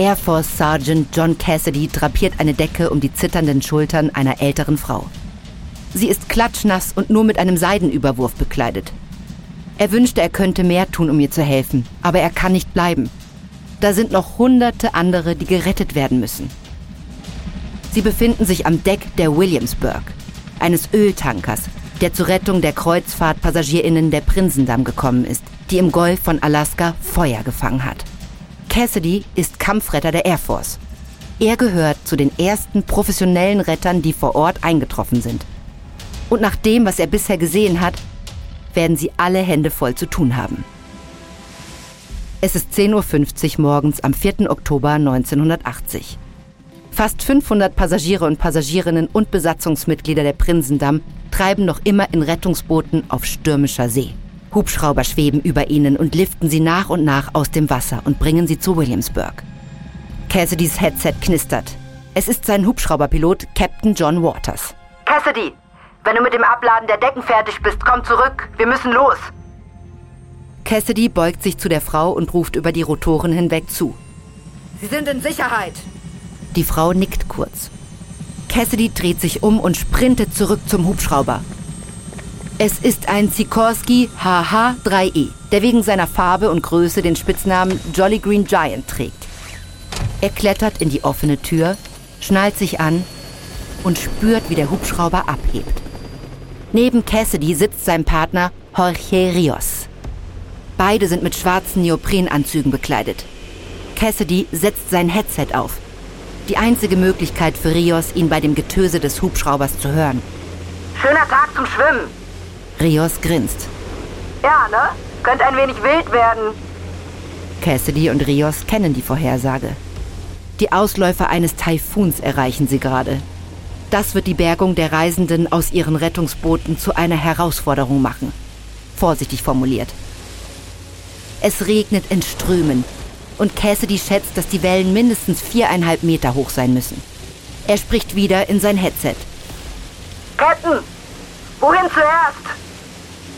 Air Force Sergeant John Cassidy drapiert eine Decke um die zitternden Schultern einer älteren Frau. Sie ist klatschnass und nur mit einem Seidenüberwurf bekleidet. Er wünschte, er könnte mehr tun, um ihr zu helfen, aber er kann nicht bleiben. Da sind noch hunderte andere, die gerettet werden müssen. Sie befinden sich am Deck der Williamsburg, eines Öltankers, der zur Rettung der Kreuzfahrtpassagierinnen der Prinsendamm gekommen ist, die im Golf von Alaska Feuer gefangen hat. Cassidy ist Kampfretter der Air Force. Er gehört zu den ersten professionellen Rettern, die vor Ort eingetroffen sind. Und nach dem, was er bisher gesehen hat, werden sie alle Hände voll zu tun haben. Es ist 10.50 Uhr morgens am 4. Oktober 1980. Fast 500 Passagiere und Passagierinnen und Besatzungsmitglieder der Prinsendamm treiben noch immer in Rettungsbooten auf stürmischer See. Hubschrauber schweben über ihnen und liften sie nach und nach aus dem Wasser und bringen sie zu Williamsburg. Cassidys Headset knistert. Es ist sein Hubschrauberpilot Captain John Waters. Cassidy, wenn du mit dem Abladen der Decken fertig bist, komm zurück. Wir müssen los. Cassidy beugt sich zu der Frau und ruft über die Rotoren hinweg zu. Sie sind in Sicherheit. Die Frau nickt kurz. Cassidy dreht sich um und sprintet zurück zum Hubschrauber. Es ist ein Sikorsky HH-3E, der wegen seiner Farbe und Größe den Spitznamen Jolly Green Giant trägt. Er klettert in die offene Tür, schnallt sich an und spürt, wie der Hubschrauber abhebt. Neben Cassidy sitzt sein Partner Jorge Rios. Beide sind mit schwarzen Neoprenanzügen bekleidet. Cassidy setzt sein Headset auf. Die einzige Möglichkeit für Rios, ihn bei dem Getöse des Hubschraubers zu hören. Schöner Tag zum Schwimmen. Rios grinst. Ja, ne? Könnte ein wenig wild werden. Cassidy und Rios kennen die Vorhersage. Die Ausläufer eines Taifuns erreichen sie gerade. Das wird die Bergung der Reisenden aus ihren Rettungsbooten zu einer Herausforderung machen. Vorsichtig formuliert. Es regnet in Strömen und Cassidy schätzt, dass die Wellen mindestens viereinhalb Meter hoch sein müssen. Er spricht wieder in sein Headset. Captain, wohin zuerst?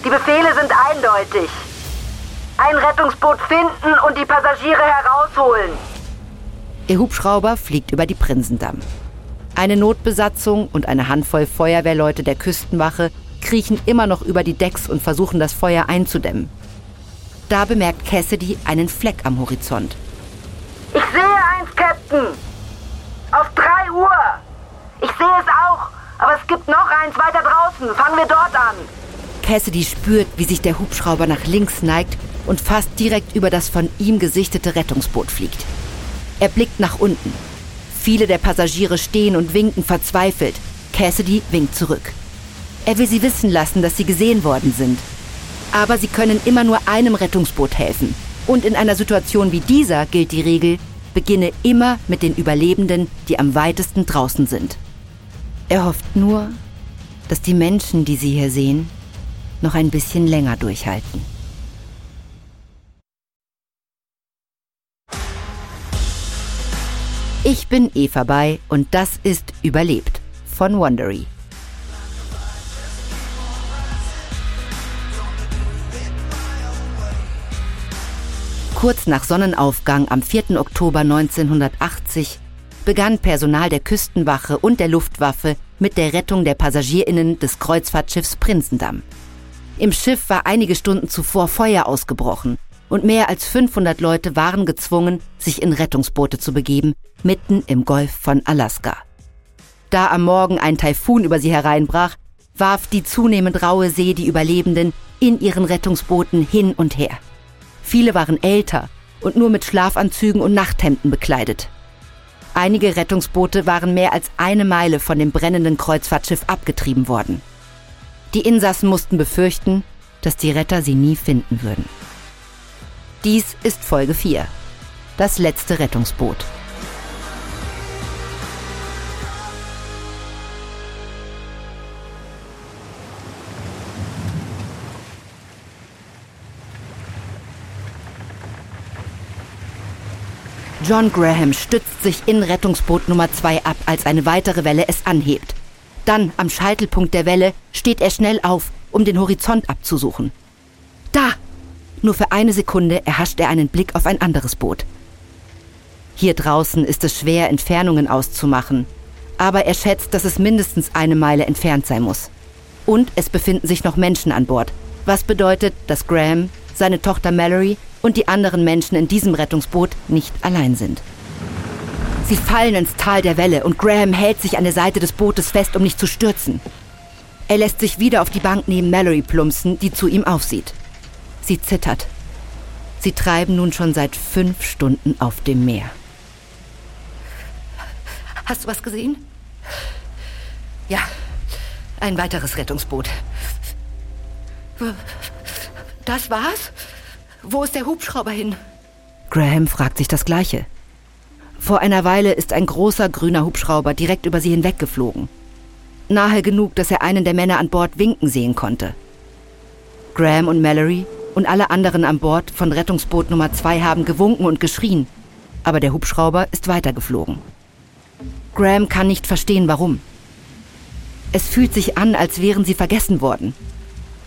Die Befehle sind eindeutig. Ein Rettungsboot finden und die Passagiere herausholen. Ihr Hubschrauber fliegt über die Prinsendamm. Eine Notbesatzung und eine Handvoll Feuerwehrleute der Küstenwache kriechen immer noch über die Decks und versuchen das Feuer einzudämmen. Da bemerkt Cassidy einen Fleck am Horizont. Ich sehe eins, Captain. Auf drei Uhr. Ich sehe es auch, aber es gibt noch eins weiter draußen. Fangen wir dort an. Cassidy spürt, wie sich der Hubschrauber nach links neigt und fast direkt über das von ihm gesichtete Rettungsboot fliegt. Er blickt nach unten. Viele der Passagiere stehen und winken verzweifelt. Cassidy winkt zurück. Er will sie wissen lassen, dass sie gesehen worden sind. Aber sie können immer nur einem Rettungsboot helfen. Und in einer Situation wie dieser gilt die Regel, beginne immer mit den Überlebenden, die am weitesten draußen sind. Er hofft nur, dass die Menschen, die Sie hier sehen, noch ein bisschen länger durchhalten. Ich bin Eva Bay und das ist Überlebt von Wondery. Kurz nach Sonnenaufgang am 4. Oktober 1980 begann Personal der Küstenwache und der Luftwaffe mit der Rettung der Passagierinnen des Kreuzfahrtschiffs Prinzendamm. Im Schiff war einige Stunden zuvor Feuer ausgebrochen und mehr als 500 Leute waren gezwungen, sich in Rettungsboote zu begeben, mitten im Golf von Alaska. Da am Morgen ein Taifun über sie hereinbrach, warf die zunehmend raue See die Überlebenden in ihren Rettungsbooten hin und her. Viele waren älter und nur mit Schlafanzügen und Nachthemden bekleidet. Einige Rettungsboote waren mehr als eine Meile von dem brennenden Kreuzfahrtschiff abgetrieben worden. Die Insassen mussten befürchten, dass die Retter sie nie finden würden. Dies ist Folge 4. Das letzte Rettungsboot. John Graham stützt sich in Rettungsboot Nummer 2 ab, als eine weitere Welle es anhebt. Dann, am Scheitelpunkt der Welle, steht er schnell auf, um den Horizont abzusuchen. Da! Nur für eine Sekunde erhascht er einen Blick auf ein anderes Boot. Hier draußen ist es schwer, Entfernungen auszumachen, aber er schätzt, dass es mindestens eine Meile entfernt sein muss. Und es befinden sich noch Menschen an Bord, was bedeutet, dass Graham, seine Tochter Mallory und die anderen Menschen in diesem Rettungsboot nicht allein sind. Sie fallen ins Tal der Welle und Graham hält sich an der Seite des Bootes fest, um nicht zu stürzen. Er lässt sich wieder auf die Bank neben Mallory plumpsen, die zu ihm aufsieht. Sie zittert. Sie treiben nun schon seit fünf Stunden auf dem Meer. Hast du was gesehen? Ja, ein weiteres Rettungsboot. Das war's? Wo ist der Hubschrauber hin? Graham fragt sich das Gleiche. Vor einer Weile ist ein großer grüner Hubschrauber direkt über sie hinweggeflogen. Nahe genug, dass er einen der Männer an Bord winken sehen konnte. Graham und Mallory und alle anderen an Bord von Rettungsboot Nummer 2 haben gewunken und geschrien, aber der Hubschrauber ist weitergeflogen. Graham kann nicht verstehen, warum. Es fühlt sich an, als wären sie vergessen worden.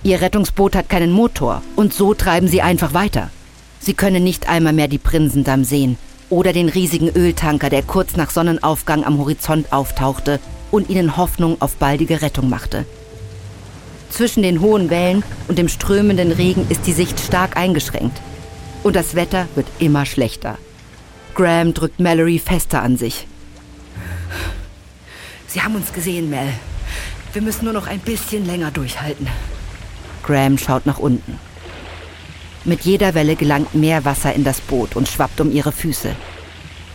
Ihr Rettungsboot hat keinen Motor und so treiben sie einfach weiter. Sie können nicht einmal mehr die Prinsendamm sehen oder den riesigen Öltanker, der kurz nach Sonnenaufgang am Horizont auftauchte und ihnen Hoffnung auf baldige Rettung machte. Zwischen den hohen Wellen und dem strömenden Regen ist die Sicht stark eingeschränkt. Und das Wetter wird immer schlechter. Graham drückt Mallory fester an sich. Sie haben uns gesehen, Mel. Wir müssen nur noch ein bisschen länger durchhalten. Graham schaut nach unten. Mit jeder Welle gelangt mehr Wasser in das Boot und schwappt um ihre Füße.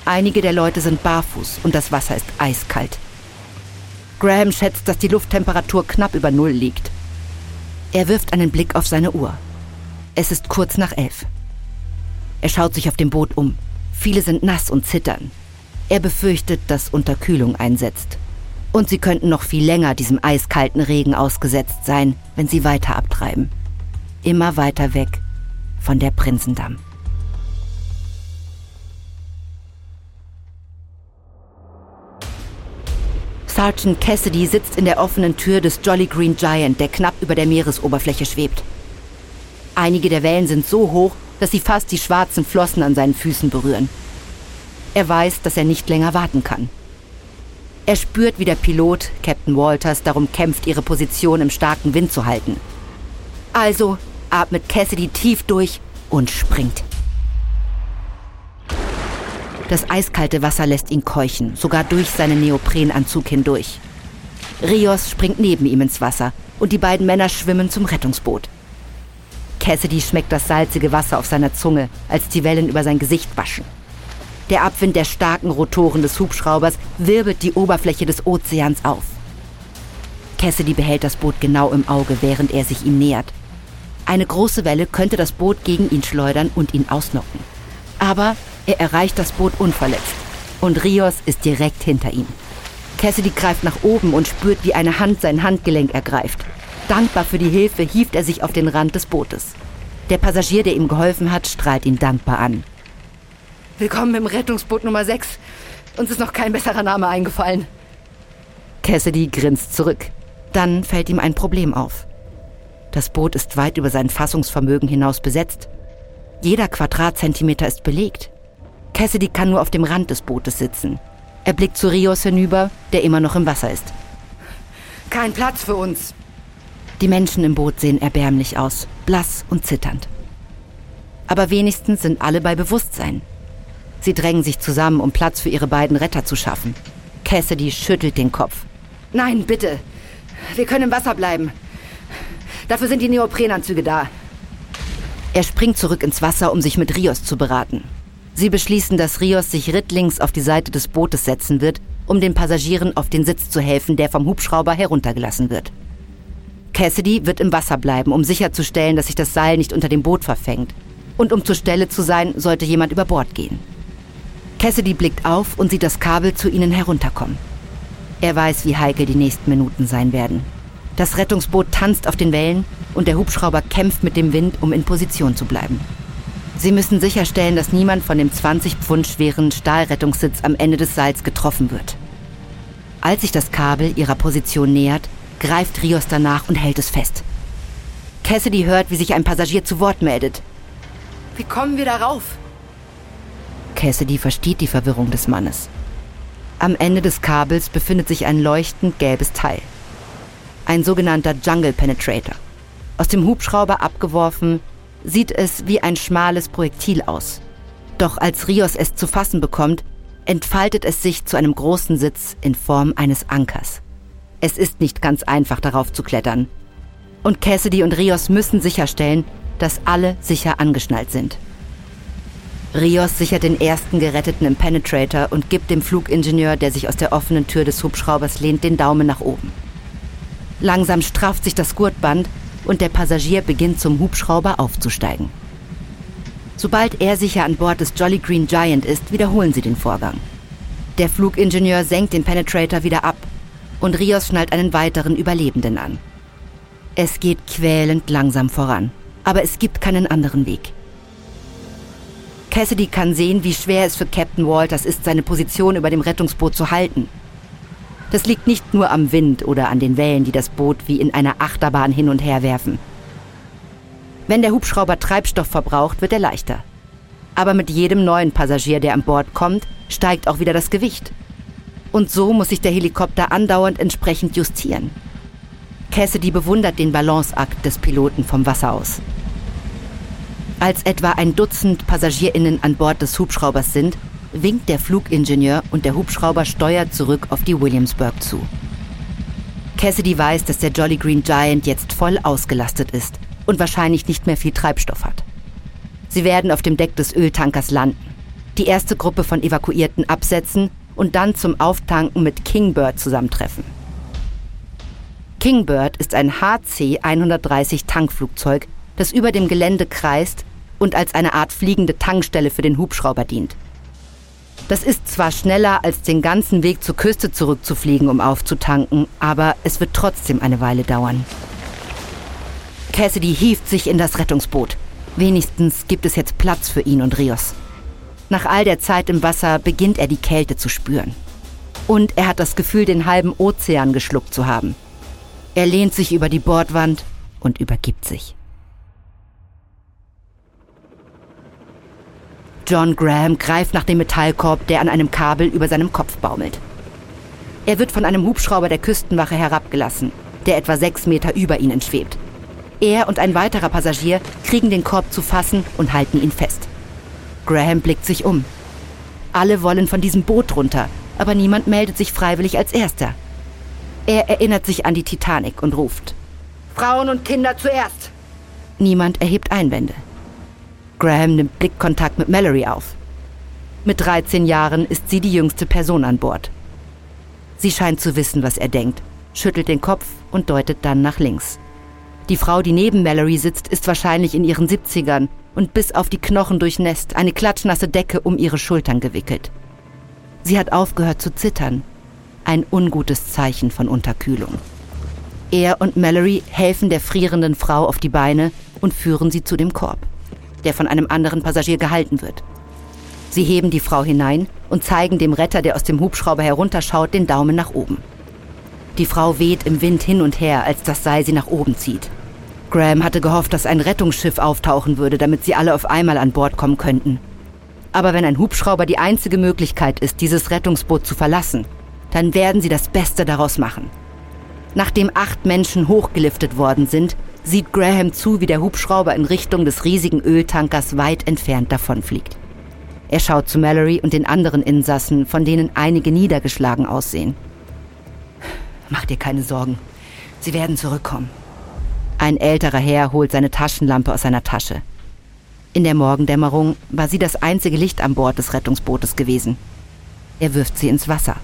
Einige der Leute sind barfuß und das Wasser ist eiskalt. Graham schätzt, dass die Lufttemperatur knapp über Null liegt. Er wirft einen Blick auf seine Uhr. Es ist kurz nach elf. Er schaut sich auf dem Boot um. Viele sind nass und zittern. Er befürchtet, dass Unterkühlung einsetzt. Und sie könnten noch viel länger diesem eiskalten Regen ausgesetzt sein, wenn sie weiter abtreiben. Immer weiter weg von der Prinzendamm. Sergeant Cassidy sitzt in der offenen Tür des Jolly Green Giant, der knapp über der Meeresoberfläche schwebt. Einige der Wellen sind so hoch, dass sie fast die schwarzen Flossen an seinen Füßen berühren. Er weiß, dass er nicht länger warten kann. Er spürt, wie der Pilot, Captain Walters, darum kämpft, ihre Position im starken Wind zu halten. Also atmet Cassidy tief durch und springt. Das eiskalte Wasser lässt ihn keuchen, sogar durch seinen Neoprenanzug hindurch. Rios springt neben ihm ins Wasser und die beiden Männer schwimmen zum Rettungsboot. Cassidy schmeckt das salzige Wasser auf seiner Zunge, als die Wellen über sein Gesicht waschen. Der Abwind der starken Rotoren des Hubschraubers wirbelt die Oberfläche des Ozeans auf. Cassidy behält das Boot genau im Auge, während er sich ihm nähert. Eine große Welle könnte das Boot gegen ihn schleudern und ihn ausnocken. Aber er erreicht das Boot unverletzt. Und Rios ist direkt hinter ihm. Cassidy greift nach oben und spürt, wie eine Hand sein Handgelenk ergreift. Dankbar für die Hilfe hieft er sich auf den Rand des Bootes. Der Passagier, der ihm geholfen hat, strahlt ihn dankbar an. Willkommen im Rettungsboot Nummer 6. Uns ist noch kein besserer Name eingefallen. Cassidy grinst zurück. Dann fällt ihm ein Problem auf. Das Boot ist weit über sein Fassungsvermögen hinaus besetzt. Jeder Quadratzentimeter ist belegt. Cassidy kann nur auf dem Rand des Bootes sitzen. Er blickt zu Rios hinüber, der immer noch im Wasser ist. Kein Platz für uns. Die Menschen im Boot sehen erbärmlich aus, blass und zitternd. Aber wenigstens sind alle bei Bewusstsein. Sie drängen sich zusammen, um Platz für ihre beiden Retter zu schaffen. Cassidy schüttelt den Kopf. Nein, bitte. Wir können im Wasser bleiben. Dafür sind die Neoprenanzüge da. Er springt zurück ins Wasser, um sich mit Rios zu beraten. Sie beschließen, dass Rios sich rittlings auf die Seite des Bootes setzen wird, um den Passagieren auf den Sitz zu helfen, der vom Hubschrauber heruntergelassen wird. Cassidy wird im Wasser bleiben, um sicherzustellen, dass sich das Seil nicht unter dem Boot verfängt. Und um zur Stelle zu sein, sollte jemand über Bord gehen. Cassidy blickt auf und sieht das Kabel zu ihnen herunterkommen. Er weiß, wie heikel die nächsten Minuten sein werden. Das Rettungsboot tanzt auf den Wellen und der Hubschrauber kämpft mit dem Wind, um in Position zu bleiben. Sie müssen sicherstellen, dass niemand von dem 20 Pfund schweren Stahlrettungssitz am Ende des Seils getroffen wird. Als sich das Kabel ihrer Position nähert, greift Rios danach und hält es fest. Cassidy hört, wie sich ein Passagier zu Wort meldet. Wie kommen wir darauf? Cassidy versteht die Verwirrung des Mannes. Am Ende des Kabels befindet sich ein leuchtend gelbes Teil. Ein sogenannter Jungle Penetrator. Aus dem Hubschrauber abgeworfen, sieht es wie ein schmales Projektil aus. Doch als Rios es zu fassen bekommt, entfaltet es sich zu einem großen Sitz in Form eines Ankers. Es ist nicht ganz einfach darauf zu klettern. Und Cassidy und Rios müssen sicherstellen, dass alle sicher angeschnallt sind. Rios sichert den ersten Geretteten im Penetrator und gibt dem Flugingenieur, der sich aus der offenen Tür des Hubschraubers lehnt, den Daumen nach oben. Langsam strafft sich das Gurtband und der Passagier beginnt zum Hubschrauber aufzusteigen. Sobald er sicher an Bord des Jolly Green Giant ist, wiederholen sie den Vorgang. Der Flugingenieur senkt den Penetrator wieder ab und Rios schnallt einen weiteren Überlebenden an. Es geht quälend langsam voran, aber es gibt keinen anderen Weg. Cassidy kann sehen, wie schwer es für Captain Walters ist, seine Position über dem Rettungsboot zu halten. Das liegt nicht nur am Wind oder an den Wellen, die das Boot wie in einer Achterbahn hin und her werfen. Wenn der Hubschrauber Treibstoff verbraucht, wird er leichter. Aber mit jedem neuen Passagier, der an Bord kommt, steigt auch wieder das Gewicht. Und so muss sich der Helikopter andauernd entsprechend justieren. Cassidy bewundert den Balanceakt des Piloten vom Wasser aus. Als etwa ein Dutzend PassagierInnen an Bord des Hubschraubers sind, winkt der Flugingenieur und der Hubschrauber steuert zurück auf die Williamsburg zu. Cassidy weiß, dass der Jolly Green Giant jetzt voll ausgelastet ist und wahrscheinlich nicht mehr viel Treibstoff hat. Sie werden auf dem Deck des Öltankers landen, die erste Gruppe von Evakuierten absetzen und dann zum Auftanken mit Kingbird zusammentreffen. Kingbird ist ein HC-130 Tankflugzeug, das über dem Gelände kreist und als eine Art fliegende Tankstelle für den Hubschrauber dient. Das ist zwar schneller, als den ganzen Weg zur Küste zurückzufliegen, um aufzutanken, aber es wird trotzdem eine Weile dauern. Cassidy hieft sich in das Rettungsboot. Wenigstens gibt es jetzt Platz für ihn und Rios. Nach all der Zeit im Wasser beginnt er die Kälte zu spüren. Und er hat das Gefühl, den halben Ozean geschluckt zu haben. Er lehnt sich über die Bordwand und übergibt sich. John Graham greift nach dem Metallkorb, der an einem Kabel über seinem Kopf baumelt. Er wird von einem Hubschrauber der Küstenwache herabgelassen, der etwa sechs Meter über ihnen schwebt. Er und ein weiterer Passagier kriegen den Korb zu fassen und halten ihn fest. Graham blickt sich um. Alle wollen von diesem Boot runter, aber niemand meldet sich freiwillig als Erster. Er erinnert sich an die Titanic und ruft. Frauen und Kinder zuerst! Niemand erhebt Einwände. Graham nimmt Blickkontakt mit Mallory auf. Mit 13 Jahren ist sie die jüngste Person an Bord. Sie scheint zu wissen, was er denkt, schüttelt den Kopf und deutet dann nach links. Die Frau, die neben Mallory sitzt, ist wahrscheinlich in ihren 70ern und bis auf die Knochen durchnässt, eine klatschnasse Decke um ihre Schultern gewickelt. Sie hat aufgehört zu zittern. Ein ungutes Zeichen von Unterkühlung. Er und Mallory helfen der frierenden Frau auf die Beine und führen sie zu dem Korb der von einem anderen Passagier gehalten wird. Sie heben die Frau hinein und zeigen dem Retter, der aus dem Hubschrauber herunterschaut, den Daumen nach oben. Die Frau weht im Wind hin und her, als das Seil sie nach oben zieht. Graham hatte gehofft, dass ein Rettungsschiff auftauchen würde, damit sie alle auf einmal an Bord kommen könnten. Aber wenn ein Hubschrauber die einzige Möglichkeit ist, dieses Rettungsboot zu verlassen, dann werden sie das Beste daraus machen. Nachdem acht Menschen hochgeliftet worden sind, sieht Graham zu, wie der Hubschrauber in Richtung des riesigen Öltankers weit entfernt davonfliegt. Er schaut zu Mallory und den anderen Insassen, von denen einige niedergeschlagen aussehen. Mach dir keine Sorgen. Sie werden zurückkommen. Ein älterer Herr holt seine Taschenlampe aus seiner Tasche. In der Morgendämmerung war sie das einzige Licht an Bord des Rettungsbootes gewesen. Er wirft sie ins Wasser.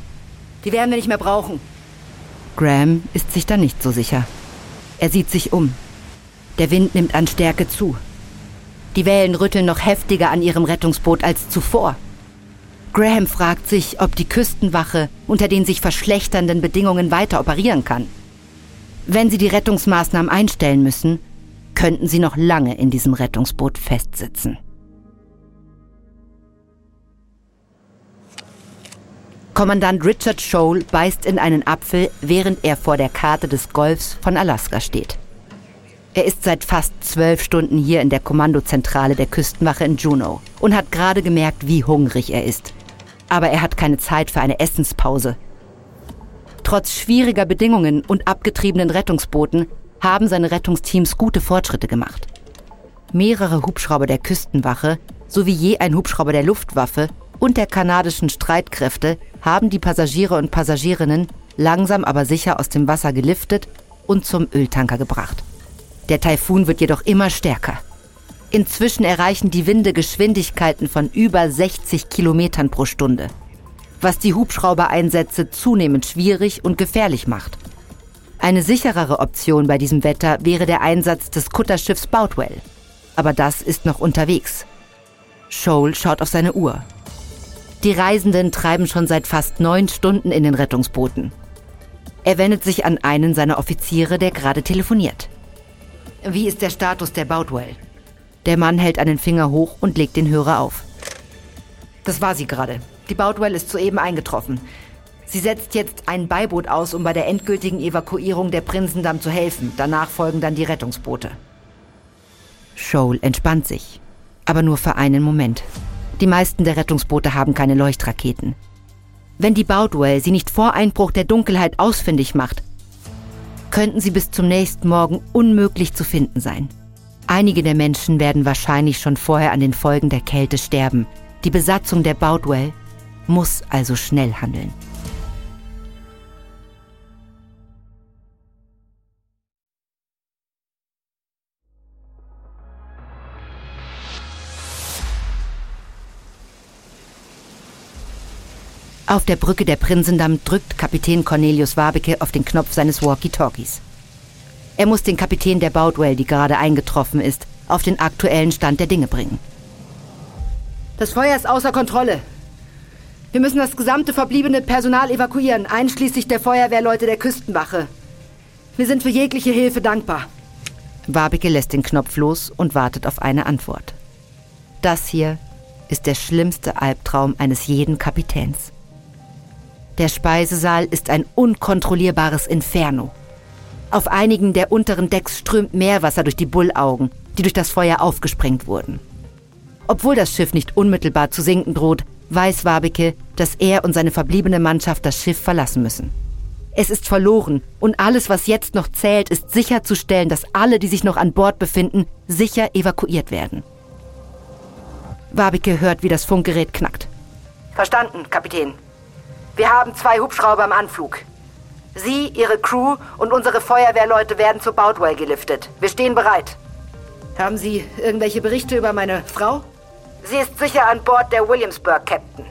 Die werden wir nicht mehr brauchen. Graham ist sich da nicht so sicher. Er sieht sich um. Der Wind nimmt an Stärke zu. Die Wellen rütteln noch heftiger an ihrem Rettungsboot als zuvor. Graham fragt sich, ob die Küstenwache unter den sich verschlechternden Bedingungen weiter operieren kann. Wenn sie die Rettungsmaßnahmen einstellen müssen, könnten sie noch lange in diesem Rettungsboot festsitzen. Kommandant Richard Scholl beißt in einen Apfel, während er vor der Karte des Golfs von Alaska steht. Er ist seit fast zwölf Stunden hier in der Kommandozentrale der Küstenwache in Juneau und hat gerade gemerkt, wie hungrig er ist. Aber er hat keine Zeit für eine Essenspause. Trotz schwieriger Bedingungen und abgetriebenen Rettungsbooten haben seine Rettungsteams gute Fortschritte gemacht. Mehrere Hubschrauber der Küstenwache sowie je ein Hubschrauber der Luftwaffe und der kanadischen Streitkräfte haben die Passagiere und Passagierinnen langsam aber sicher aus dem Wasser geliftet und zum Öltanker gebracht. Der Taifun wird jedoch immer stärker. Inzwischen erreichen die Winde Geschwindigkeiten von über 60 Kilometern pro Stunde, was die Hubschraubereinsätze zunehmend schwierig und gefährlich macht. Eine sicherere Option bei diesem Wetter wäre der Einsatz des Kutterschiffs Boutwell. Aber das ist noch unterwegs. Scholl schaut auf seine Uhr. Die Reisenden treiben schon seit fast neun Stunden in den Rettungsbooten. Er wendet sich an einen seiner Offiziere, der gerade telefoniert. Wie ist der Status der Boutwell? Der Mann hält einen Finger hoch und legt den Hörer auf. Das war sie gerade. Die Boutwell ist soeben eingetroffen. Sie setzt jetzt ein Beiboot aus, um bei der endgültigen Evakuierung der Prinzendamm zu helfen. Danach folgen dann die Rettungsboote. Shoal entspannt sich. Aber nur für einen Moment. Die meisten der Rettungsboote haben keine Leuchtraketen. Wenn die Boutwell sie nicht vor Einbruch der Dunkelheit ausfindig macht, könnten sie bis zum nächsten Morgen unmöglich zu finden sein. Einige der Menschen werden wahrscheinlich schon vorher an den Folgen der Kälte sterben. Die Besatzung der Boutwell muss also schnell handeln. Auf der Brücke der Prinsendamm drückt Kapitän Cornelius Wabeke auf den Knopf seines Walkie-Talkies. Er muss den Kapitän der Boutwell, die gerade eingetroffen ist, auf den aktuellen Stand der Dinge bringen. Das Feuer ist außer Kontrolle. Wir müssen das gesamte verbliebene Personal evakuieren, einschließlich der Feuerwehrleute der Küstenwache. Wir sind für jegliche Hilfe dankbar. Wabeke lässt den Knopf los und wartet auf eine Antwort. Das hier ist der schlimmste Albtraum eines jeden Kapitäns. Der Speisesaal ist ein unkontrollierbares Inferno. Auf einigen der unteren Decks strömt Meerwasser durch die Bullaugen, die durch das Feuer aufgesprengt wurden. Obwohl das Schiff nicht unmittelbar zu sinken droht, weiß Wabeke, dass er und seine verbliebene Mannschaft das Schiff verlassen müssen. Es ist verloren und alles, was jetzt noch zählt, ist sicherzustellen, dass alle, die sich noch an Bord befinden, sicher evakuiert werden. Wabeke hört, wie das Funkgerät knackt. Verstanden, Kapitän. Wir haben zwei Hubschrauber im Anflug. Sie, Ihre Crew und unsere Feuerwehrleute werden zu Boutwell geliftet. Wir stehen bereit. Haben Sie irgendwelche Berichte über meine Frau? Sie ist sicher an Bord der Williamsburg, Captain.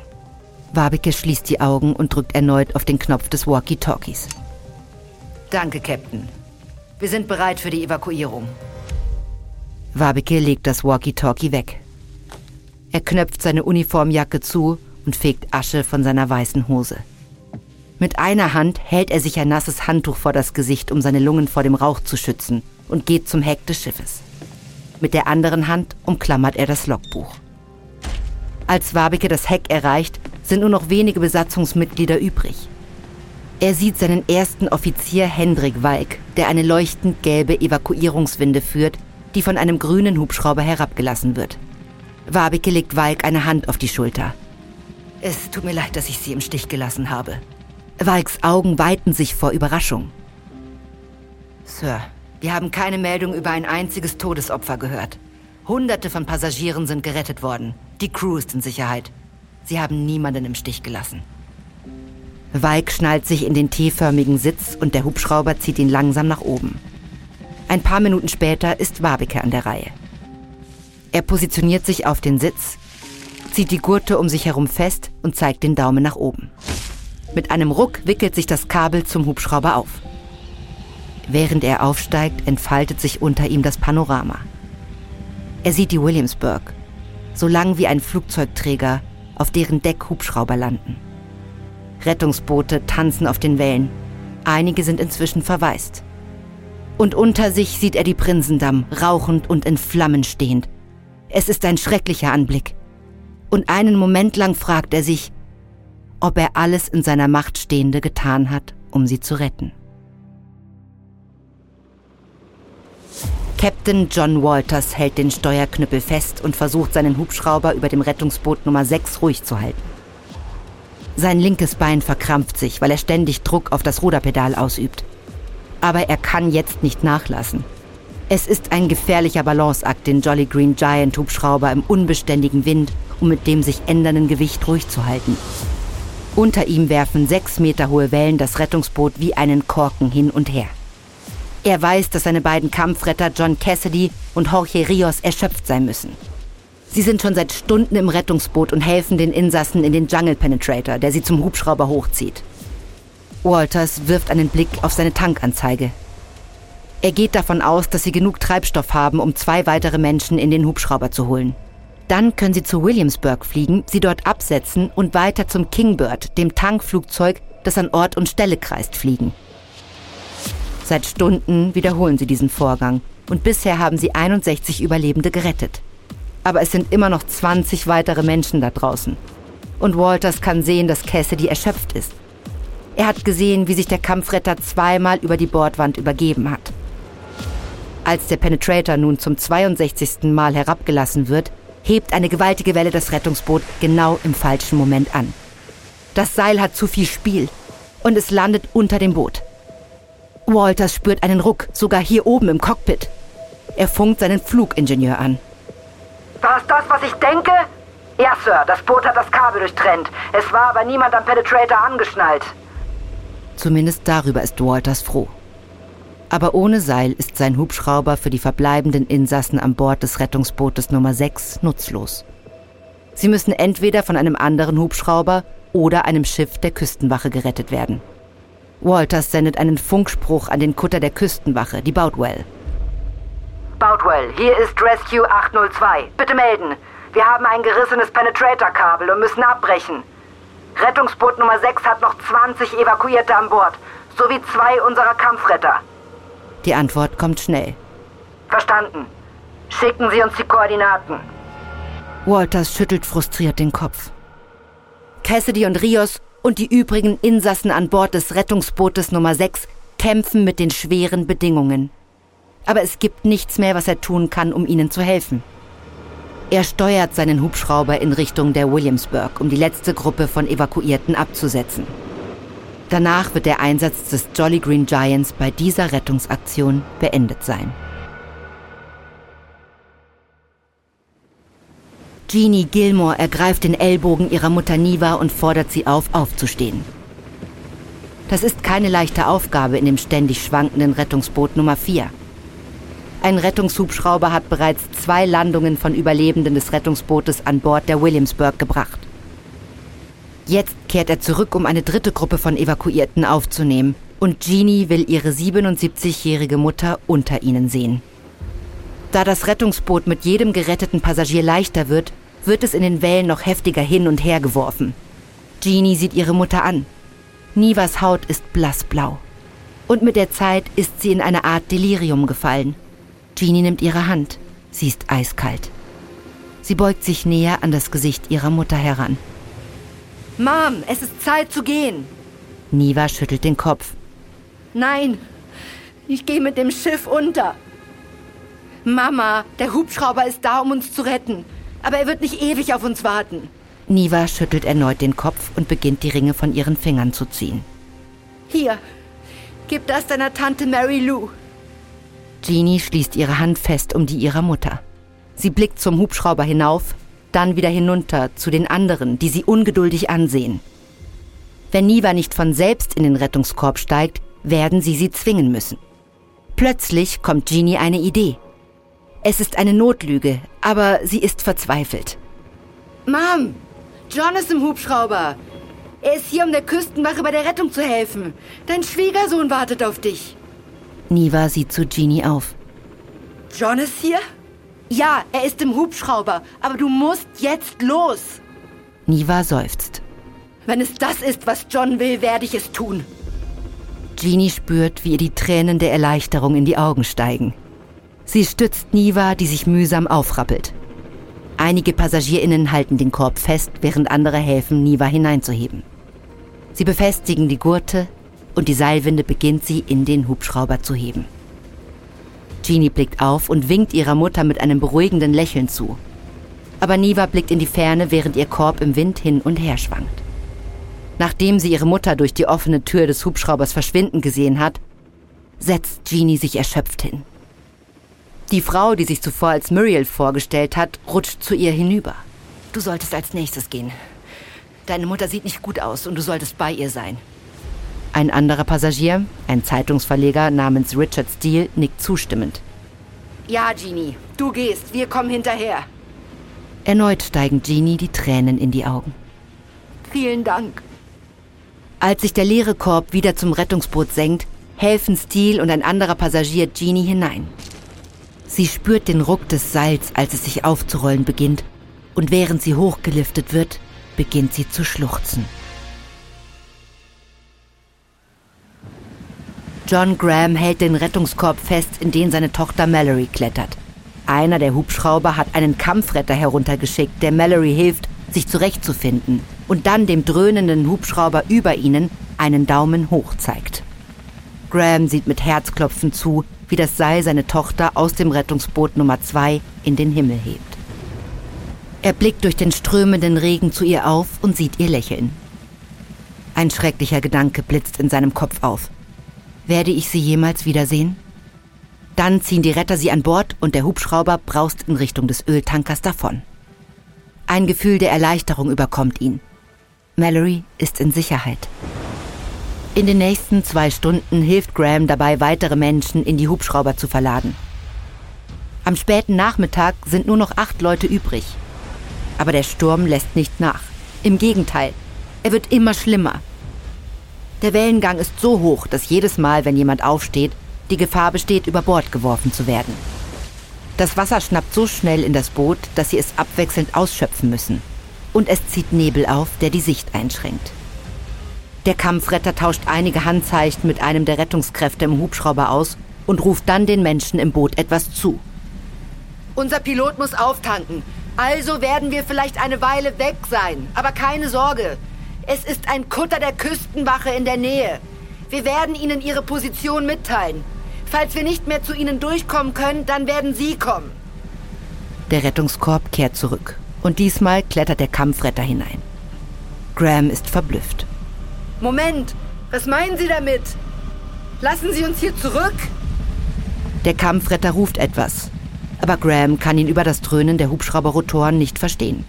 Wabeke schließt die Augen und drückt erneut auf den Knopf des Walkie-Talkies. Danke, Captain. Wir sind bereit für die Evakuierung. Wabeke legt das Walkie-Talkie weg. Er knöpft seine Uniformjacke zu und fegt Asche von seiner weißen Hose. Mit einer Hand hält er sich ein nasses Handtuch vor das Gesicht, um seine Lungen vor dem Rauch zu schützen, und geht zum Heck des Schiffes. Mit der anderen Hand umklammert er das Logbuch. Als Wabeke das Heck erreicht, sind nur noch wenige Besatzungsmitglieder übrig. Er sieht seinen ersten Offizier Hendrik Walk, der eine leuchtend gelbe Evakuierungswinde führt, die von einem grünen Hubschrauber herabgelassen wird. Wabeke legt Walk eine Hand auf die Schulter. Es tut mir leid, dass ich Sie im Stich gelassen habe. Walks Augen weiten sich vor Überraschung. Sir, wir haben keine Meldung über ein einziges Todesopfer gehört. Hunderte von Passagieren sind gerettet worden. Die Crew ist in Sicherheit. Sie haben niemanden im Stich gelassen. Walk schnallt sich in den T-förmigen Sitz und der Hubschrauber zieht ihn langsam nach oben. Ein paar Minuten später ist Wabeke an der Reihe. Er positioniert sich auf den Sitz, zieht die Gurte um sich herum fest und zeigt den Daumen nach oben. Mit einem Ruck wickelt sich das Kabel zum Hubschrauber auf. Während er aufsteigt, entfaltet sich unter ihm das Panorama. Er sieht die Williamsburg, so lang wie ein Flugzeugträger, auf deren Deck Hubschrauber landen. Rettungsboote tanzen auf den Wellen. Einige sind inzwischen verwaist. Und unter sich sieht er die Prinsendamm, rauchend und in Flammen stehend. Es ist ein schrecklicher Anblick und einen Moment lang fragt er sich, ob er alles in seiner Macht Stehende getan hat, um sie zu retten. Captain John Walters hält den Steuerknüppel fest und versucht seinen Hubschrauber über dem Rettungsboot Nummer 6 ruhig zu halten. Sein linkes Bein verkrampft sich, weil er ständig Druck auf das Ruderpedal ausübt. Aber er kann jetzt nicht nachlassen. Es ist ein gefährlicher Balanceakt, den Jolly Green Giant Hubschrauber im unbeständigen Wind um mit dem sich ändernden Gewicht ruhig zu halten. Unter ihm werfen sechs Meter hohe Wellen das Rettungsboot wie einen Korken hin und her. Er weiß, dass seine beiden Kampfretter John Cassidy und Jorge Rios erschöpft sein müssen. Sie sind schon seit Stunden im Rettungsboot und helfen den Insassen in den Jungle Penetrator, der sie zum Hubschrauber hochzieht. Walters wirft einen Blick auf seine Tankanzeige. Er geht davon aus, dass sie genug Treibstoff haben, um zwei weitere Menschen in den Hubschrauber zu holen. Dann können sie zu Williamsburg fliegen, sie dort absetzen und weiter zum Kingbird, dem Tankflugzeug, das an Ort und Stelle kreist, fliegen. Seit Stunden wiederholen sie diesen Vorgang und bisher haben sie 61 Überlebende gerettet. Aber es sind immer noch 20 weitere Menschen da draußen. Und Walters kann sehen, dass Cassidy erschöpft ist. Er hat gesehen, wie sich der Kampfretter zweimal über die Bordwand übergeben hat. Als der Penetrator nun zum 62. Mal herabgelassen wird, hebt eine gewaltige Welle das Rettungsboot genau im falschen Moment an. Das Seil hat zu viel Spiel und es landet unter dem Boot. Walters spürt einen Ruck, sogar hier oben im Cockpit. Er funkt seinen Flugingenieur an. War es das, was ich denke? Ja, Sir, das Boot hat das Kabel durchtrennt. Es war aber niemand am Penetrator angeschnallt. Zumindest darüber ist Walters froh. Aber ohne Seil ist sein Hubschrauber für die verbleibenden Insassen an Bord des Rettungsbootes Nummer 6 nutzlos. Sie müssen entweder von einem anderen Hubschrauber oder einem Schiff der Küstenwache gerettet werden. Walters sendet einen Funkspruch an den Kutter der Küstenwache, die Boutwell. Boutwell, hier ist Rescue 802. Bitte melden. Wir haben ein gerissenes Penetrator-Kabel und müssen abbrechen. Rettungsboot Nummer 6 hat noch 20 Evakuierte an Bord, sowie zwei unserer Kampfretter. Die Antwort kommt schnell. Verstanden. Schicken Sie uns die Koordinaten. Walters schüttelt frustriert den Kopf. Cassidy und Rios und die übrigen Insassen an Bord des Rettungsbootes Nummer 6 kämpfen mit den schweren Bedingungen. Aber es gibt nichts mehr, was er tun kann, um ihnen zu helfen. Er steuert seinen Hubschrauber in Richtung der Williamsburg, um die letzte Gruppe von Evakuierten abzusetzen. Danach wird der Einsatz des Jolly Green Giants bei dieser Rettungsaktion beendet sein. Jeannie Gilmore ergreift den Ellbogen ihrer Mutter Niva und fordert sie auf, aufzustehen. Das ist keine leichte Aufgabe in dem ständig schwankenden Rettungsboot Nummer 4. Ein Rettungshubschrauber hat bereits zwei Landungen von Überlebenden des Rettungsbootes an Bord der Williamsburg gebracht. Jetzt kehrt er zurück, um eine dritte Gruppe von Evakuierten aufzunehmen. Und Jeannie will ihre 77-jährige Mutter unter ihnen sehen. Da das Rettungsboot mit jedem geretteten Passagier leichter wird, wird es in den Wellen noch heftiger hin und her geworfen. Jeannie sieht ihre Mutter an. Nivas Haut ist blassblau. Und mit der Zeit ist sie in eine Art Delirium gefallen. Jeannie nimmt ihre Hand. Sie ist eiskalt. Sie beugt sich näher an das Gesicht ihrer Mutter heran. Mom, es ist Zeit zu gehen. Niva schüttelt den Kopf. Nein, ich gehe mit dem Schiff unter. Mama, der Hubschrauber ist da, um uns zu retten. Aber er wird nicht ewig auf uns warten. Niva schüttelt erneut den Kopf und beginnt die Ringe von ihren Fingern zu ziehen. Hier, gib das deiner Tante Mary Lou. Jeannie schließt ihre Hand fest um die ihrer Mutter. Sie blickt zum Hubschrauber hinauf, dann wieder hinunter zu den anderen, die sie ungeduldig ansehen. Wenn Niva nicht von selbst in den Rettungskorb steigt, werden sie sie zwingen müssen. Plötzlich kommt Jeannie eine Idee. Es ist eine Notlüge, aber sie ist verzweifelt. Mom, John ist im Hubschrauber. Er ist hier, um der Küstenwache bei der Rettung zu helfen. Dein Schwiegersohn wartet auf dich. Niva sieht zu Jeannie auf. John ist hier? Ja, er ist im Hubschrauber, aber du musst jetzt los. Niva seufzt. Wenn es das ist, was John will, werde ich es tun. Jeannie spürt, wie ihr die Tränen der Erleichterung in die Augen steigen. Sie stützt Niva, die sich mühsam aufrappelt. Einige PassagierInnen halten den Korb fest, während andere helfen, Niva hineinzuheben. Sie befestigen die Gurte und die Seilwinde beginnt sie in den Hubschrauber zu heben. Jeannie blickt auf und winkt ihrer Mutter mit einem beruhigenden Lächeln zu. Aber Niva blickt in die Ferne, während ihr Korb im Wind hin und her schwankt. Nachdem sie ihre Mutter durch die offene Tür des Hubschraubers verschwinden gesehen hat, setzt Jeannie sich erschöpft hin. Die Frau, die sich zuvor als Muriel vorgestellt hat, rutscht zu ihr hinüber. Du solltest als nächstes gehen. Deine Mutter sieht nicht gut aus und du solltest bei ihr sein. Ein anderer Passagier, ein Zeitungsverleger namens Richard Steele, nickt zustimmend. Ja, Jeannie, du gehst, wir kommen hinterher. Erneut steigen Jeannie die Tränen in die Augen. Vielen Dank. Als sich der leere Korb wieder zum Rettungsboot senkt, helfen Steele und ein anderer Passagier Jeannie hinein. Sie spürt den Ruck des Seils, als es sich aufzurollen beginnt, und während sie hochgeliftet wird, beginnt sie zu schluchzen. John Graham hält den Rettungskorb fest, in den seine Tochter Mallory klettert. Einer der Hubschrauber hat einen Kampfretter heruntergeschickt, der Mallory hilft, sich zurechtzufinden und dann dem dröhnenden Hubschrauber über ihnen einen Daumen hoch zeigt. Graham sieht mit Herzklopfen zu, wie das Seil seine Tochter aus dem Rettungsboot Nummer 2 in den Himmel hebt. Er blickt durch den strömenden Regen zu ihr auf und sieht ihr lächeln. Ein schrecklicher Gedanke blitzt in seinem Kopf auf. Werde ich sie jemals wiedersehen? Dann ziehen die Retter sie an Bord und der Hubschrauber braust in Richtung des Öltankers davon. Ein Gefühl der Erleichterung überkommt ihn. Mallory ist in Sicherheit. In den nächsten zwei Stunden hilft Graham dabei, weitere Menschen in die Hubschrauber zu verladen. Am späten Nachmittag sind nur noch acht Leute übrig. Aber der Sturm lässt nicht nach. Im Gegenteil, er wird immer schlimmer. Der Wellengang ist so hoch, dass jedes Mal, wenn jemand aufsteht, die Gefahr besteht, über Bord geworfen zu werden. Das Wasser schnappt so schnell in das Boot, dass sie es abwechselnd ausschöpfen müssen. Und es zieht Nebel auf, der die Sicht einschränkt. Der Kampfretter tauscht einige Handzeichen mit einem der Rettungskräfte im Hubschrauber aus und ruft dann den Menschen im Boot etwas zu. Unser Pilot muss auftanken. Also werden wir vielleicht eine Weile weg sein. Aber keine Sorge. Es ist ein Kutter der Küstenwache in der Nähe. Wir werden Ihnen Ihre Position mitteilen. Falls wir nicht mehr zu Ihnen durchkommen können, dann werden Sie kommen. Der Rettungskorb kehrt zurück. Und diesmal klettert der Kampfretter hinein. Graham ist verblüfft. Moment, was meinen Sie damit? Lassen Sie uns hier zurück? Der Kampfretter ruft etwas, aber Graham kann ihn über das Dröhnen der Hubschrauberrotoren nicht verstehen.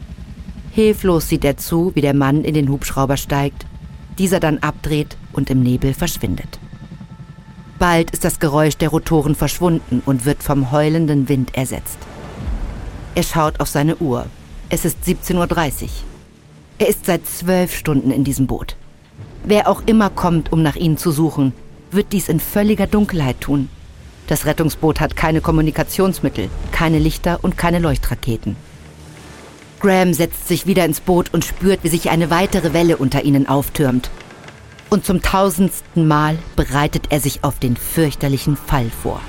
Hilflos sieht er zu, wie der Mann in den Hubschrauber steigt, dieser dann abdreht und im Nebel verschwindet. Bald ist das Geräusch der Rotoren verschwunden und wird vom heulenden Wind ersetzt. Er schaut auf seine Uhr. Es ist 17.30 Uhr. Er ist seit zwölf Stunden in diesem Boot. Wer auch immer kommt, um nach ihnen zu suchen, wird dies in völliger Dunkelheit tun. Das Rettungsboot hat keine Kommunikationsmittel, keine Lichter und keine Leuchtraketen. Graham setzt sich wieder ins Boot und spürt, wie sich eine weitere Welle unter ihnen auftürmt. Und zum tausendsten Mal bereitet er sich auf den fürchterlichen Fall vor.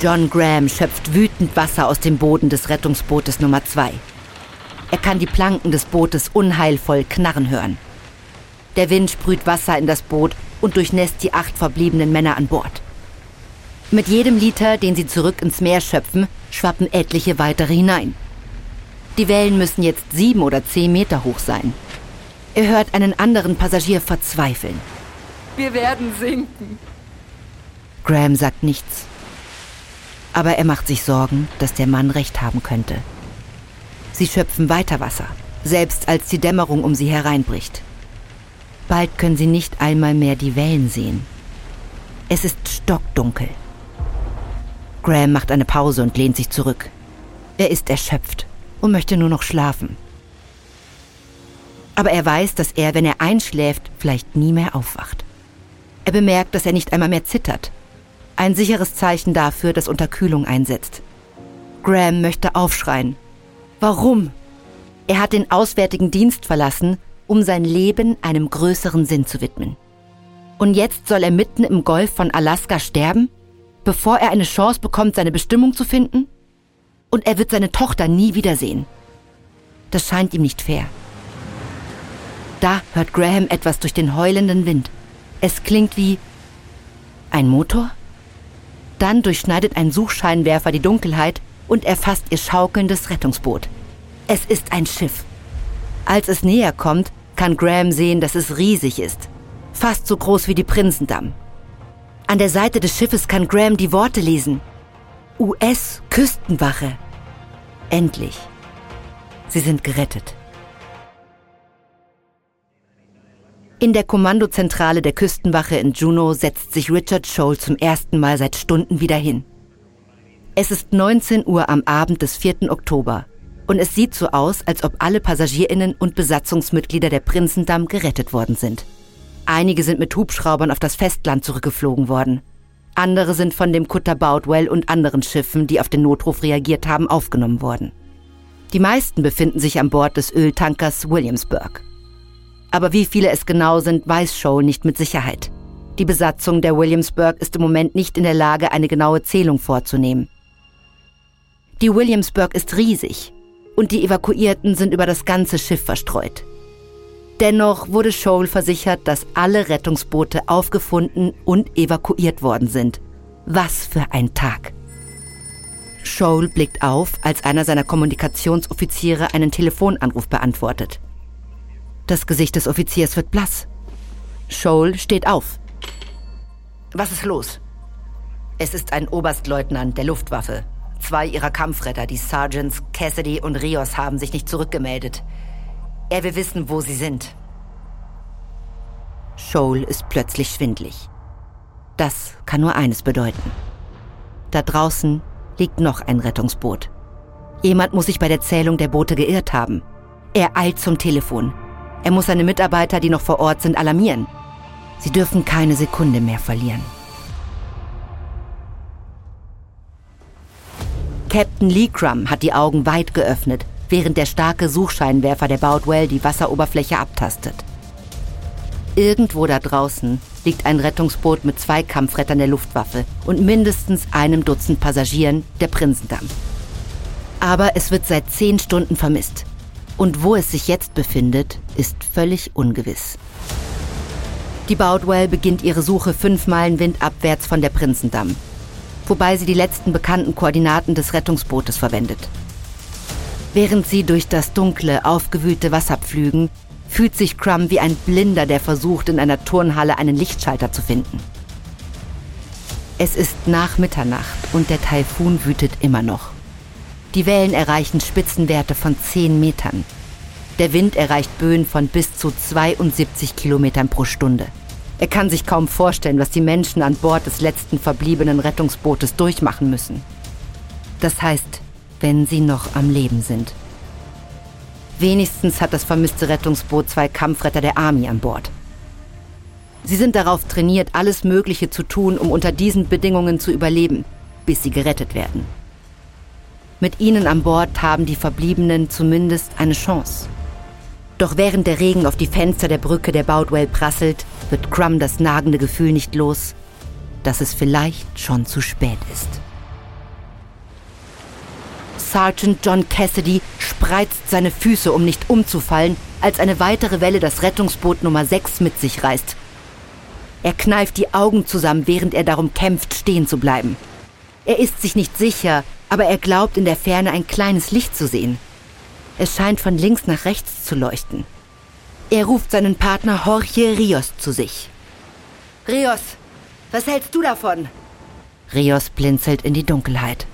John Graham schöpft wütend Wasser aus dem Boden des Rettungsbootes Nummer 2. Er kann die Planken des Bootes unheilvoll knarren hören. Der Wind sprüht Wasser in das Boot und durchnässt die acht verbliebenen Männer an Bord. Mit jedem Liter, den sie zurück ins Meer schöpfen, schwappen etliche weitere hinein. Die Wellen müssen jetzt sieben oder zehn Meter hoch sein. Er hört einen anderen Passagier verzweifeln. Wir werden sinken. Graham sagt nichts. Aber er macht sich Sorgen, dass der Mann recht haben könnte. Sie schöpfen weiter Wasser, selbst als die Dämmerung um sie hereinbricht. Bald können sie nicht einmal mehr die Wellen sehen. Es ist stockdunkel. Graham macht eine Pause und lehnt sich zurück. Er ist erschöpft und möchte nur noch schlafen. Aber er weiß, dass er, wenn er einschläft, vielleicht nie mehr aufwacht. Er bemerkt, dass er nicht einmal mehr zittert ein sicheres Zeichen dafür, dass Unterkühlung einsetzt. Graham möchte aufschreien. Warum? Er hat den Auswärtigen Dienst verlassen, um sein Leben einem größeren Sinn zu widmen. Und jetzt soll er mitten im Golf von Alaska sterben, bevor er eine Chance bekommt, seine Bestimmung zu finden? Und er wird seine Tochter nie wiedersehen. Das scheint ihm nicht fair. Da hört Graham etwas durch den heulenden Wind. Es klingt wie ein Motor? Dann durchschneidet ein Suchscheinwerfer die Dunkelheit und erfasst ihr schaukelndes Rettungsboot. Es ist ein Schiff. Als es näher kommt, kann Graham sehen, dass es riesig ist. Fast so groß wie die Prinzendamm. An der Seite des Schiffes kann Graham die Worte lesen. US-Küstenwache. Endlich. Sie sind gerettet. In der Kommandozentrale der Küstenwache in Juneau setzt sich Richard Scholl zum ersten Mal seit Stunden wieder hin. Es ist 19 Uhr am Abend des 4. Oktober und es sieht so aus, als ob alle Passagierinnen und Besatzungsmitglieder der Prinzendamm gerettet worden sind. Einige sind mit Hubschraubern auf das Festland zurückgeflogen worden. Andere sind von dem Kutter Boutwell und anderen Schiffen, die auf den Notruf reagiert haben, aufgenommen worden. Die meisten befinden sich an Bord des Öltankers Williamsburg. Aber wie viele es genau sind, weiß Scholl nicht mit Sicherheit. Die Besatzung der Williamsburg ist im Moment nicht in der Lage, eine genaue Zählung vorzunehmen. Die Williamsburg ist riesig und die Evakuierten sind über das ganze Schiff verstreut. Dennoch wurde Scholl versichert, dass alle Rettungsboote aufgefunden und evakuiert worden sind. Was für ein Tag! Scholl blickt auf, als einer seiner Kommunikationsoffiziere einen Telefonanruf beantwortet. Das Gesicht des Offiziers wird blass. Scholl steht auf. Was ist los? Es ist ein Oberstleutnant der Luftwaffe. Zwei ihrer Kampfretter, die Sergeants Cassidy und Rios, haben sich nicht zurückgemeldet. Er will wissen, wo sie sind. Scholl ist plötzlich schwindlig. Das kann nur eines bedeuten. Da draußen liegt noch ein Rettungsboot. Jemand muss sich bei der Zählung der Boote geirrt haben. Er eilt zum Telefon. Er muss seine Mitarbeiter, die noch vor Ort sind, alarmieren. Sie dürfen keine Sekunde mehr verlieren. Captain Lee Crum hat die Augen weit geöffnet, während der starke Suchscheinwerfer der Boutwell die Wasseroberfläche abtastet. Irgendwo da draußen liegt ein Rettungsboot mit zwei Kampfrettern der Luftwaffe und mindestens einem Dutzend Passagieren der Prinzendamm. Aber es wird seit zehn Stunden vermisst. Und wo es sich jetzt befindet, ist völlig ungewiss. Die Boutwell beginnt ihre Suche fünf Meilen windabwärts von der Prinzendamm, wobei sie die letzten bekannten Koordinaten des Rettungsbootes verwendet. Während sie durch das dunkle, aufgewühlte Wasser pflügen, fühlt sich Crumb wie ein Blinder, der versucht, in einer Turnhalle einen Lichtschalter zu finden. Es ist nach Mitternacht und der Taifun wütet immer noch. Die Wellen erreichen Spitzenwerte von 10 Metern. Der Wind erreicht Böen von bis zu 72 Kilometern pro Stunde. Er kann sich kaum vorstellen, was die Menschen an Bord des letzten verbliebenen Rettungsbootes durchmachen müssen. Das heißt, wenn sie noch am Leben sind. Wenigstens hat das vermisste Rettungsboot zwei Kampfretter der Army an Bord. Sie sind darauf trainiert, alles Mögliche zu tun, um unter diesen Bedingungen zu überleben, bis sie gerettet werden. Mit ihnen an Bord haben die Verbliebenen zumindest eine Chance. Doch während der Regen auf die Fenster der Brücke der Boutwell prasselt, wird Crumb das nagende Gefühl nicht los, dass es vielleicht schon zu spät ist. Sergeant John Cassidy spreizt seine Füße, um nicht umzufallen, als eine weitere Welle das Rettungsboot Nummer 6 mit sich reißt. Er kneift die Augen zusammen, während er darum kämpft, stehen zu bleiben. Er ist sich nicht sicher, aber er glaubt in der Ferne ein kleines Licht zu sehen. Es scheint von links nach rechts zu leuchten. Er ruft seinen Partner Jorge Rios zu sich. Rios, was hältst du davon? Rios blinzelt in die Dunkelheit.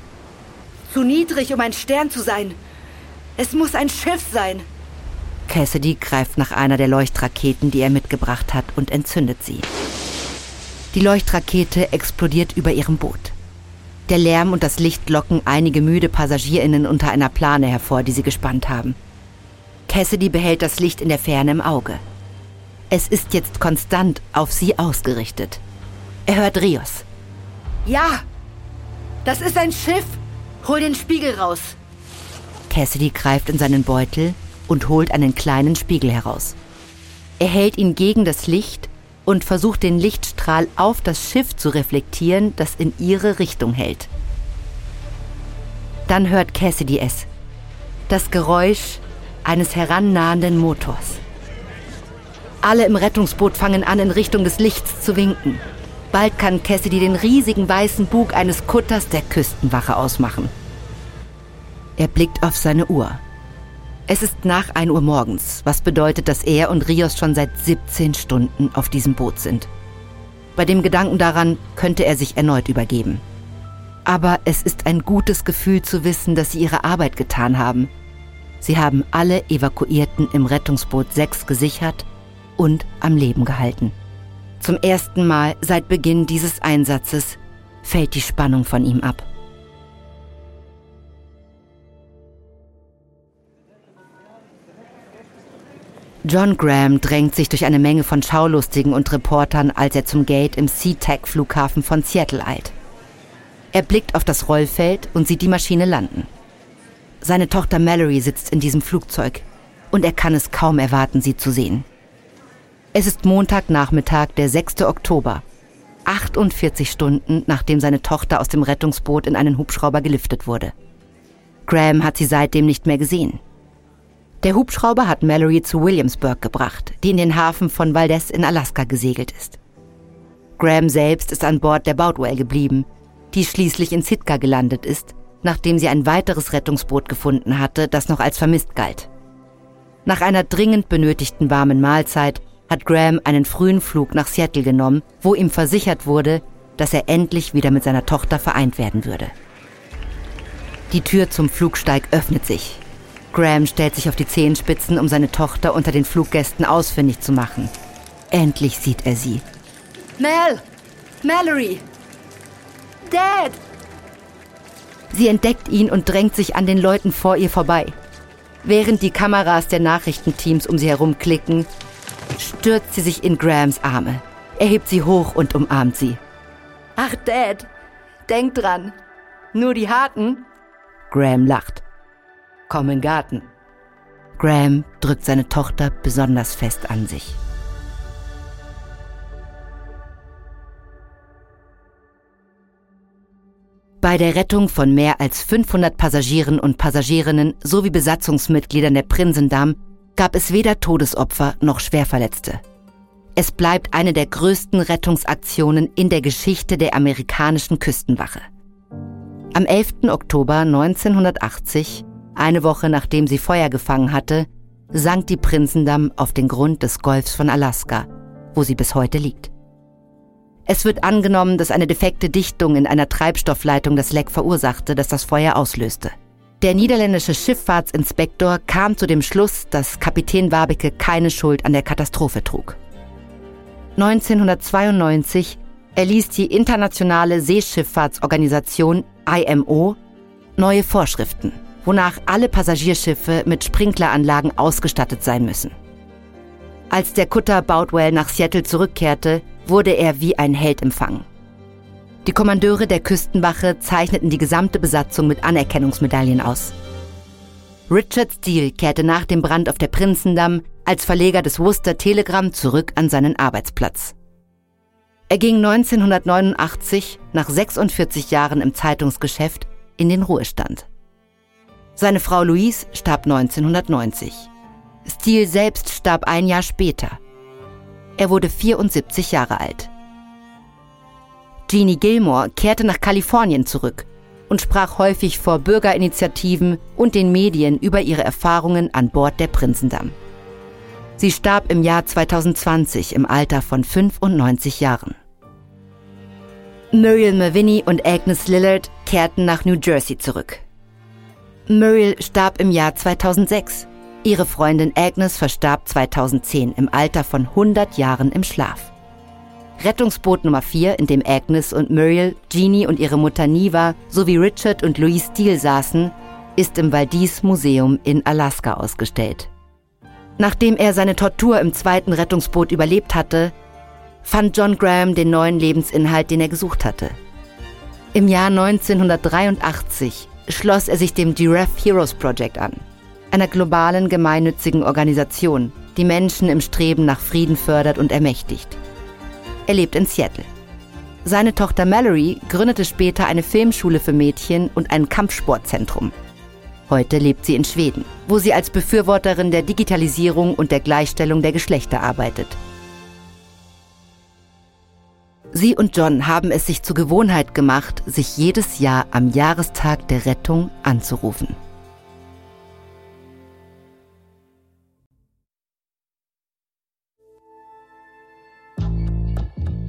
Zu niedrig, um ein Stern zu sein. Es muss ein Schiff sein. Cassidy greift nach einer der Leuchtraketen, die er mitgebracht hat, und entzündet sie. Die Leuchtrakete explodiert über ihrem Boot. Der Lärm und das Licht locken einige müde Passagierinnen unter einer Plane hervor, die sie gespannt haben. Cassidy behält das Licht in der Ferne im Auge. Es ist jetzt konstant auf sie ausgerichtet. Er hört Rios. Ja, das ist ein Schiff. Hol den Spiegel raus. Cassidy greift in seinen Beutel und holt einen kleinen Spiegel heraus. Er hält ihn gegen das Licht und versucht den Lichtstrahl auf das Schiff zu reflektieren, das in ihre Richtung hält. Dann hört Cassidy es. Das Geräusch eines herannahenden Motors. Alle im Rettungsboot fangen an, in Richtung des Lichts zu winken. Bald kann Cassidy den riesigen weißen Bug eines Kutters der Küstenwache ausmachen. Er blickt auf seine Uhr. Es ist nach 1 Uhr morgens, was bedeutet, dass er und Rios schon seit 17 Stunden auf diesem Boot sind. Bei dem Gedanken daran könnte er sich erneut übergeben. Aber es ist ein gutes Gefühl zu wissen, dass sie ihre Arbeit getan haben. Sie haben alle Evakuierten im Rettungsboot 6 gesichert und am Leben gehalten. Zum ersten Mal seit Beginn dieses Einsatzes fällt die Spannung von ihm ab. John Graham drängt sich durch eine Menge von Schaulustigen und Reportern, als er zum Gate im SeaTac-Flughafen von Seattle eilt. Er blickt auf das Rollfeld und sieht die Maschine landen. Seine Tochter Mallory sitzt in diesem Flugzeug und er kann es kaum erwarten, sie zu sehen. Es ist Montagnachmittag, der 6. Oktober, 48 Stunden nachdem seine Tochter aus dem Rettungsboot in einen Hubschrauber geliftet wurde. Graham hat sie seitdem nicht mehr gesehen. Der Hubschrauber hat Mallory zu Williamsburg gebracht, die in den Hafen von Valdez in Alaska gesegelt ist. Graham selbst ist an Bord der Boutwell geblieben, die schließlich in Sitka gelandet ist, nachdem sie ein weiteres Rettungsboot gefunden hatte, das noch als vermisst galt. Nach einer dringend benötigten warmen Mahlzeit hat Graham einen frühen Flug nach Seattle genommen, wo ihm versichert wurde, dass er endlich wieder mit seiner Tochter vereint werden würde. Die Tür zum Flugsteig öffnet sich. Graham stellt sich auf die Zehenspitzen, um seine Tochter unter den Fluggästen ausfindig zu machen. Endlich sieht er sie. Mel! Mallory! Dad! Sie entdeckt ihn und drängt sich an den Leuten vor ihr vorbei. Während die Kameras der Nachrichtenteams um sie herum klicken, stürzt sie sich in Grahams Arme. Er hebt sie hoch und umarmt sie. Ach, Dad, denk dran. Nur die Harten? Graham lacht. Komm in Garten. Graham drückt seine Tochter besonders fest an sich. Bei der Rettung von mehr als 500 Passagieren und Passagierinnen sowie Besatzungsmitgliedern der Prinsendamm gab es weder Todesopfer noch Schwerverletzte. Es bleibt eine der größten Rettungsaktionen in der Geschichte der amerikanischen Küstenwache. Am 11. Oktober 1980, eine Woche nachdem sie Feuer gefangen hatte, sank die Prinzendamm auf den Grund des Golfs von Alaska, wo sie bis heute liegt. Es wird angenommen, dass eine defekte Dichtung in einer Treibstoffleitung das Leck verursachte, das das Feuer auslöste. Der niederländische Schifffahrtsinspektor kam zu dem Schluss, dass Kapitän Wabeke keine Schuld an der Katastrophe trug. 1992 erließ die Internationale Seeschifffahrtsorganisation IMO neue Vorschriften, wonach alle Passagierschiffe mit Sprinkleranlagen ausgestattet sein müssen. Als der Kutter Boutwell nach Seattle zurückkehrte, wurde er wie ein Held empfangen. Die Kommandeure der Küstenwache zeichneten die gesamte Besatzung mit Anerkennungsmedaillen aus. Richard Steele kehrte nach dem Brand auf der Prinzendamm als Verleger des Worcester Telegram zurück an seinen Arbeitsplatz. Er ging 1989, nach 46 Jahren im Zeitungsgeschäft, in den Ruhestand. Seine Frau Louise starb 1990. Steele selbst starb ein Jahr später. Er wurde 74 Jahre alt. Jeannie Gilmore kehrte nach Kalifornien zurück und sprach häufig vor Bürgerinitiativen und den Medien über ihre Erfahrungen an Bord der Prinzendamm. Sie starb im Jahr 2020 im Alter von 95 Jahren. Muriel Maviney und Agnes Lillard kehrten nach New Jersey zurück. Muriel starb im Jahr 2006. Ihre Freundin Agnes verstarb 2010 im Alter von 100 Jahren im Schlaf. Rettungsboot Nummer 4, in dem Agnes und Muriel, Jeannie und ihre Mutter Niva sowie Richard und Louise Steele saßen, ist im Valdez Museum in Alaska ausgestellt. Nachdem er seine Tortur im zweiten Rettungsboot überlebt hatte, fand John Graham den neuen Lebensinhalt, den er gesucht hatte. Im Jahr 1983 schloss er sich dem Giraffe Heroes Project an, einer globalen gemeinnützigen Organisation, die Menschen im Streben nach Frieden fördert und ermächtigt. Er lebt in Seattle. Seine Tochter Mallory gründete später eine Filmschule für Mädchen und ein Kampfsportzentrum. Heute lebt sie in Schweden, wo sie als Befürworterin der Digitalisierung und der Gleichstellung der Geschlechter arbeitet. Sie und John haben es sich zur Gewohnheit gemacht, sich jedes Jahr am Jahrestag der Rettung anzurufen.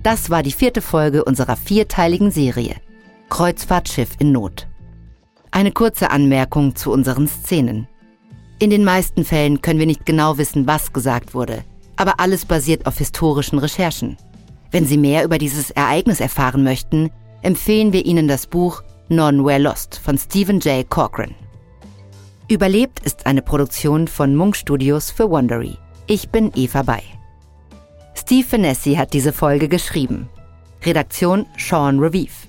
Das war die vierte Folge unserer vierteiligen Serie Kreuzfahrtschiff in Not. Eine kurze Anmerkung zu unseren Szenen. In den meisten Fällen können wir nicht genau wissen, was gesagt wurde, aber alles basiert auf historischen Recherchen. Wenn Sie mehr über dieses Ereignis erfahren möchten, empfehlen wir Ihnen das Buch Nowhere Lost von Stephen J. Corcoran. Überlebt ist eine Produktion von Munk Studios für Wondery. Ich bin Eva Bay. Steve Finessi hat diese Folge geschrieben. Redaktion Sean Revive.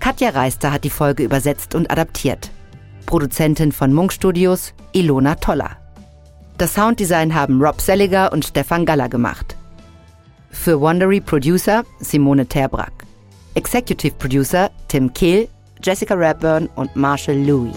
Katja Reister hat die Folge übersetzt und adaptiert. Produzentin von Munk Studios Ilona Toller. Das Sounddesign haben Rob Selliger und Stefan Galler gemacht. Für Wondery Producer Simone Terbrack. Executive Producer Tim Kehl, Jessica Radburn und Marshall Louis.